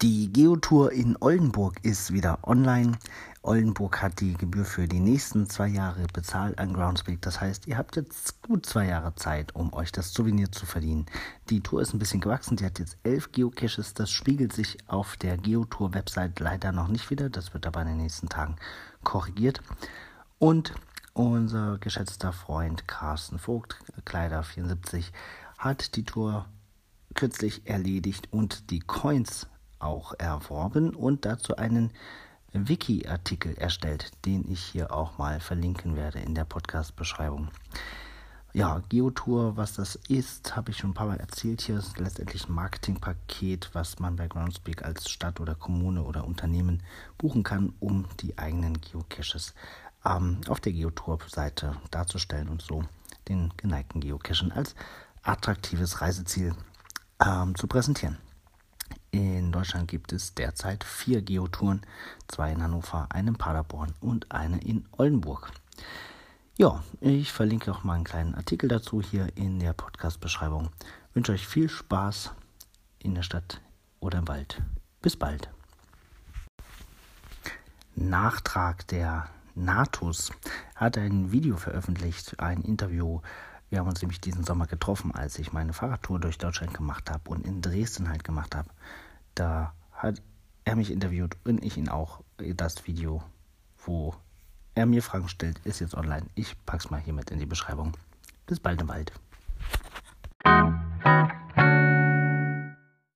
Geotour in Oldenburg ist wieder online. Oldenburg hat die Gebühr für die nächsten zwei Jahre bezahlt an Groundspeak. Das heißt, ihr habt jetzt gut zwei Jahre Zeit, um euch das Souvenir zu verdienen. Die Tour ist ein bisschen gewachsen. Die hat jetzt elf Geocaches. Das spiegelt sich auf der Geotour-Website leider noch nicht wieder. Das wird aber in den nächsten Tagen korrigiert. Und unser geschätzter Freund Carsten Vogt, Kleider74, hat die Tour kürzlich erledigt und die Coins auch erworben und dazu einen Wiki-Artikel erstellt, den ich hier auch mal verlinken werde in der Podcast-Beschreibung. Ja, Geotour, was das ist, habe ich schon ein paar Mal erzählt. Hier ist letztendlich ein Marketingpaket, was man bei Groundspeak als Stadt oder Kommune oder Unternehmen buchen kann, um die eigenen Geocaches ähm, auf der Geotour-Seite darzustellen und so den geneigten Geocachen als attraktives Reiseziel ähm, zu präsentieren. In Deutschland gibt es derzeit vier Geotouren, zwei in Hannover, eine in Paderborn und eine in Oldenburg. Ja, ich verlinke auch mal einen kleinen Artikel dazu hier in der Podcast-Beschreibung. Wünsche euch viel Spaß in der Stadt oder im Wald. Bis bald. Nachtrag der Natus hat ein Video veröffentlicht, ein Interview wir haben uns nämlich diesen Sommer getroffen, als ich meine Fahrradtour durch Deutschland gemacht habe und in Dresden halt gemacht habe. Da hat er mich interviewt und ich ihn auch. Das Video, wo er mir Fragen stellt, ist jetzt online. Ich pack's mal hier mit in die Beschreibung. Bis bald im Wald.